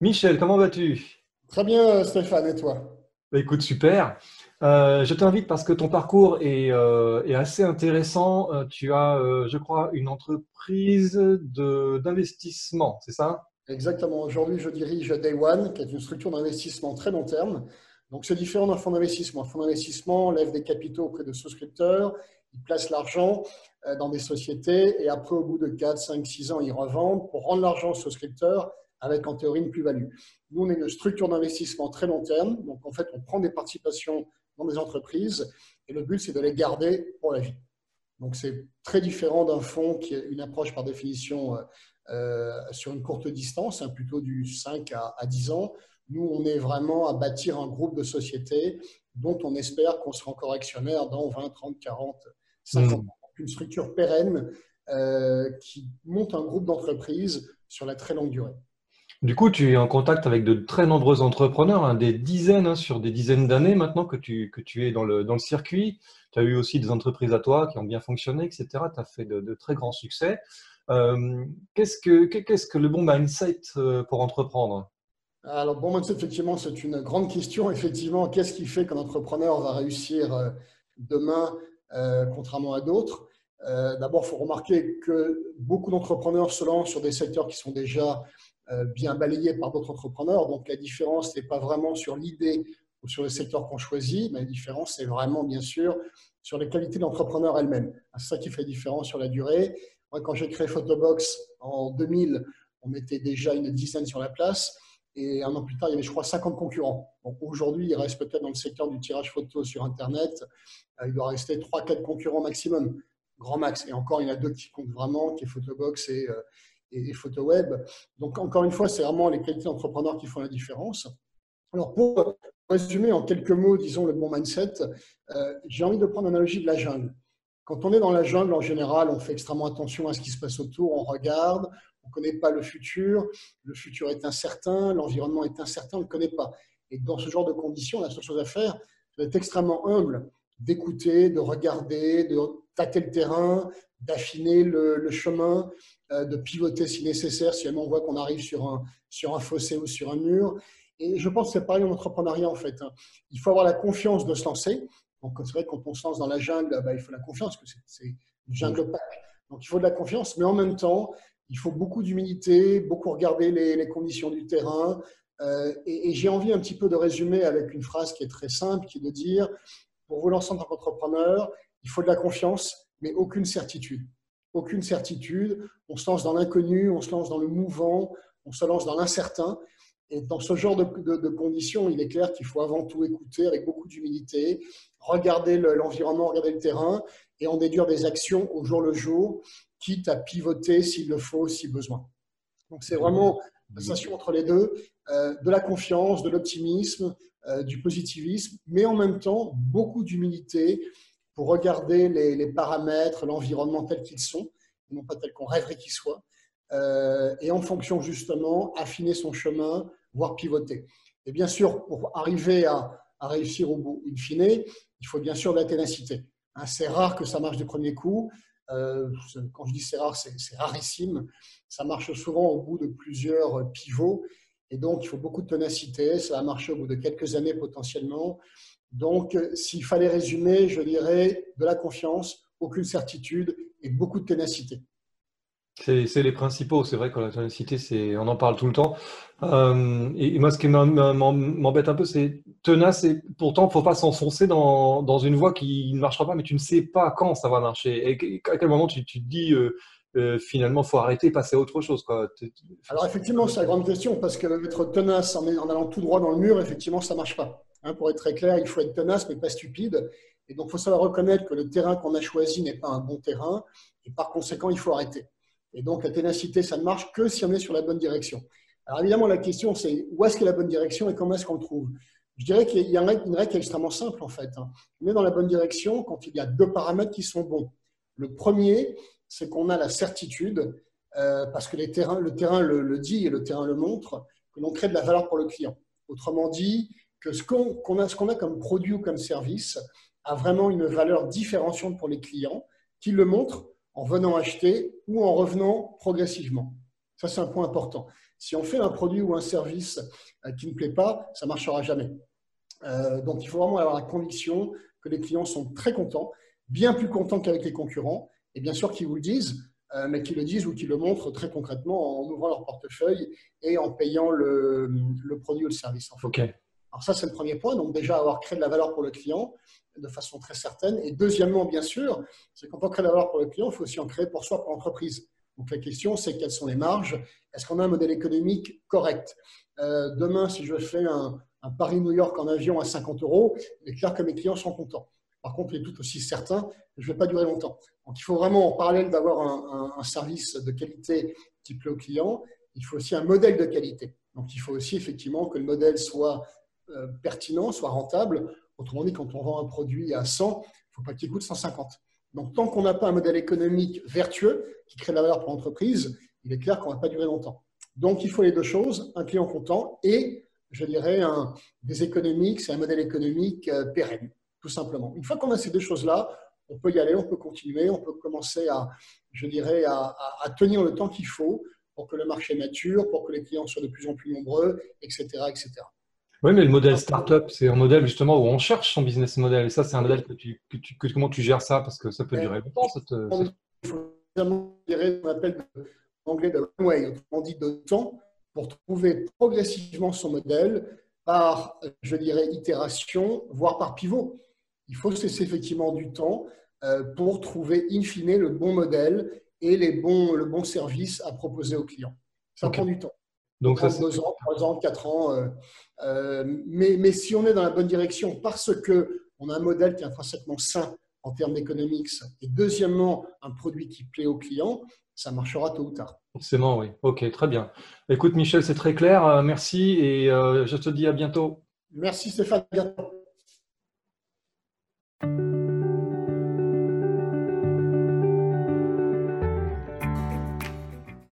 Michel, comment vas-tu? Très bien, Stéphane, et toi? Bah, écoute, super. Euh, je t'invite parce que ton parcours est, euh, est assez intéressant. Euh, tu as, euh, je crois, une entreprise d'investissement, c'est ça? Exactement. Aujourd'hui, je dirige Day One, qui est une structure d'investissement très long terme. Donc, c'est différent d'un fonds d'investissement. Un fonds d'investissement lève des capitaux auprès de souscripteurs, il place l'argent euh, dans des sociétés et après, au bout de 4, 5, 6 ans, ils revendent pour rendre l'argent aux souscripteurs avec en théorie une plus-value. Nous, on est une structure d'investissement très long terme. Donc, en fait, on prend des participations dans des entreprises et le but, c'est de les garder pour la vie. Donc, c'est très différent d'un fonds qui est une approche par définition euh, euh, sur une courte distance, hein, plutôt du 5 à, à 10 ans. Nous, on est vraiment à bâtir un groupe de sociétés dont on espère qu'on sera encore actionnaire dans 20, 30, 40, 50 ans. Une structure pérenne euh, qui monte un groupe d'entreprises sur la très longue durée. Du coup, tu es en contact avec de très nombreux entrepreneurs, hein, des dizaines, hein, sur des dizaines d'années maintenant que tu, que tu es dans le, dans le circuit. Tu as eu aussi des entreprises à toi qui ont bien fonctionné, etc. Tu as fait de, très grands succès. Euh, qu'est-ce que, que le bon mindset euh, pour entreprendre? Alors, bon, mindset, effectivement, c'est une grande question. Effectivement, qu'est-ce qui fait qu'un entrepreneur va réussir euh, demain, contrairement à d'autres? D'abord, il faut remarquer que beaucoup d'entrepreneurs se lancent sur des secteurs qui sont déjà bien balayés par d'autres entrepreneurs. Donc, la différence n'est pas vraiment sur l'idée ou sur le secteur qu'on choisit, mais la différence, c'est vraiment, bien sûr, sur les qualités de l'entrepreneur elle-même. C'est ça qui fait la différence sur la durée. Moi, quand j'ai créé Photobox en 2000, on était déjà une dizaine sur la place. Et un an plus tard, il y avait, je crois, 50 concurrents. Donc aujourd'hui, il reste peut-être dans le secteur du tirage photo sur Internet, euh, il doit rester 3-4 concurrents maximum, grand max. Et encore, il y en a deux qui comptent vraiment, qui est Photobox et, et, et PhotoWeb. Donc encore une fois, c'est vraiment les qualités d'entrepreneur qui font la différence. Alors pour résumer en quelques mots, disons, le bon mindset, euh, j'ai envie de prendre l'analogie de la jungle. Quand on est dans la jungle, en général, on fait extrêmement attention à ce qui se passe autour, on regarde, on ne connaît pas le futur, le futur est incertain, l'environnement est incertain, on ne le connaît pas. Et dans ce genre de conditions, la seule chose à faire, c'est d'être extrêmement humble, d'écouter, de regarder, de tâter le terrain, d'affiner le, chemin, euh, de pivoter si nécessaire, si on voit qu'on arrive sur un, sur un fossé ou sur un mur. Et je pense que c'est pareil en entrepreneuriat en fait. hein. Il faut avoir la confiance de se lancer. Donc c'est vrai que quand on se lance dans la jungle, bah, il faut la confiance, parce que c'est une jungle opaque. Donc il faut de la confiance, mais en même temps, il faut beaucoup d'humilité, beaucoup regarder les, les conditions du terrain. Euh, et et j'ai envie un petit peu de résumer avec une phrase qui est très simple, qui est de dire, pour vous lancer en tant qu'entrepreneur, il faut de la confiance, mais aucune certitude. Aucune certitude. On se lance dans l'inconnu, on se lance dans le mouvant, on se lance dans l'incertain. Et dans ce genre de, conditions, il est clair qu'il faut avant tout écouter avec beaucoup d'humilité, regarder le- l'environnement, regarder le terrain et en déduire des actions au jour le jour, quitte à pivoter s'il le faut, si besoin. Donc c'est vraiment la sensation entre les deux, euh, de la confiance, de l'optimisme, euh, du positivisme, mais en même temps beaucoup d'humilité pour regarder les, paramètres, l'environnement tel qu'ils sont, non pas tel qu'on rêverait qu'ils soient, euh, et en fonction justement, affiner son chemin, voire pivoter. Et bien sûr, pour arriver à, réussir au bout, in fine, il faut bien sûr de la ténacité. Hein, c'est rare que ça marche du premier coup. Euh, quand je dis c'est rare, c'est rarissime. Ça marche souvent au bout de plusieurs pivots. Et donc, il faut beaucoup de ténacité. Ça va marcher au bout de quelques années potentiellement. Donc, euh, s'il fallait résumer, je dirais de la confiance, aucune certitude et beaucoup de ténacité. C'est les principaux. C'est vrai que la ténacité, on en parle tout le temps. Euh, et, moi, ce qui m'em- m'em- m'embête un peu, c'est tenace et pourtant, faut pas s'enfoncer dans, une voie qui ne marchera pas, mais tu ne sais pas quand ça va marcher. Et à quel moment tu, tu te dis, euh, euh, finalement, faut arrêter, passer à autre chose, quoi. Alors, effectivement, c'est la grande question parce que être tenace en, allant tout droit dans le mur, effectivement, ça ne marche pas. Hein, pour être très clair, il faut être tenace, mais pas stupide. Et donc, il faut savoir reconnaître que le terrain qu'on a choisi n'est pas un bon terrain. Et par conséquent, il faut arrêter. Et donc, la ténacité, ça ne marche que si on est sur la bonne direction. Alors, évidemment, la question, c'est où est-ce qu'est la bonne direction et comment est-ce qu'on le trouve? Je dirais qu'il y a une règle, une règle qui est extrêmement simple, en fait. hein. On est dans la bonne direction quand il y a deux paramètres qui sont bons. Le premier, c'est qu'on a la certitude, euh, parce que le terrain le, dit et le terrain le montre, que l'on crée de la valeur pour le client. Autrement dit, que ce qu'on a, ce a comme produit ou comme service a vraiment une valeur différenciante pour les clients qui le montrent en venant acheter ou en revenant progressivement. Ça, c'est un point important. Si on fait un produit ou un service qui ne plaît pas, ça ne marchera jamais. donc, il faut vraiment avoir la conviction que les clients sont très contents, bien plus contents qu'avec les concurrents, et bien sûr qu'ils vous le disent, mais qu'ils le disent ou qu'ils le montrent très concrètement en ouvrant leur portefeuille et en payant le, produit ou le service. En fait. Alors ça, c'est le premier point. Donc déjà, avoir créé de la valeur pour le client de façon très certaine. Et deuxièmement, bien sûr, c'est quand on crée de la valeur pour le client, il faut aussi en créer pour soi, pour l'entreprise. Donc la question, c'est quelles sont les marges? Est-ce qu'on a un modèle économique correct? Euh, Demain, si je fais un, Paris-New York en avion à 50 euros, il est clair que mes clients sont contents. Par contre, il est tout aussi certain que je ne vais pas durer longtemps. Donc il faut vraiment, en parallèle d'avoir un, service de qualité qui plaît au client, il faut aussi un modèle de qualité. Donc il faut aussi effectivement que le modèle soit euh, pertinent, soit rentable. Autrement dit, quand on vend un produit à 100, il ne faut pas qu'il coûte 150. Donc, tant qu'on n'a pas un modèle économique vertueux qui crée de la valeur pour l'entreprise, il est clair qu'on ne va pas durer longtemps. Donc, il faut les deux choses, un client content et, je dirais, un, des économiques, c'est un modèle économique euh, pérenne, tout simplement. Une fois qu'on a ces deux choses-là, on peut y aller, on peut continuer, on peut commencer à, je dirais, à, à tenir le temps qu'il faut pour que le marché mature, pour que les clients soient de plus en plus nombreux, etc. etc. Oui, mais le modèle startup, c'est un modèle justement où on cherche son business model. Et ça, c'est un modèle que tu, que comment tu gères ça Parce que ça peut durer longtemps. Cette, Il faut ce qu'on appelle en anglais de runway, on dit de temps, pour trouver progressivement son modèle par, je dirais, itération, voire par pivot. Il faut se laisser effectivement du temps euh, pour trouver in fine le bon modèle et les bons, le bon service à proposer aux clients. Ça prend du temps. Donc, ça, deux ans, trois ans, quatre ans. Euh, euh, mais, mais, si on est dans la bonne direction, parce qu'on a un modèle qui est intrinsèquement sain en termes d'économiques, et deuxièmement, un produit qui plaît aux clients, ça marchera tôt ou tard. Forcément, oui. Ok, très bien. Écoute, Michel, c'est très clair. Merci et je te dis à bientôt. Merci Stéphane. À bientôt.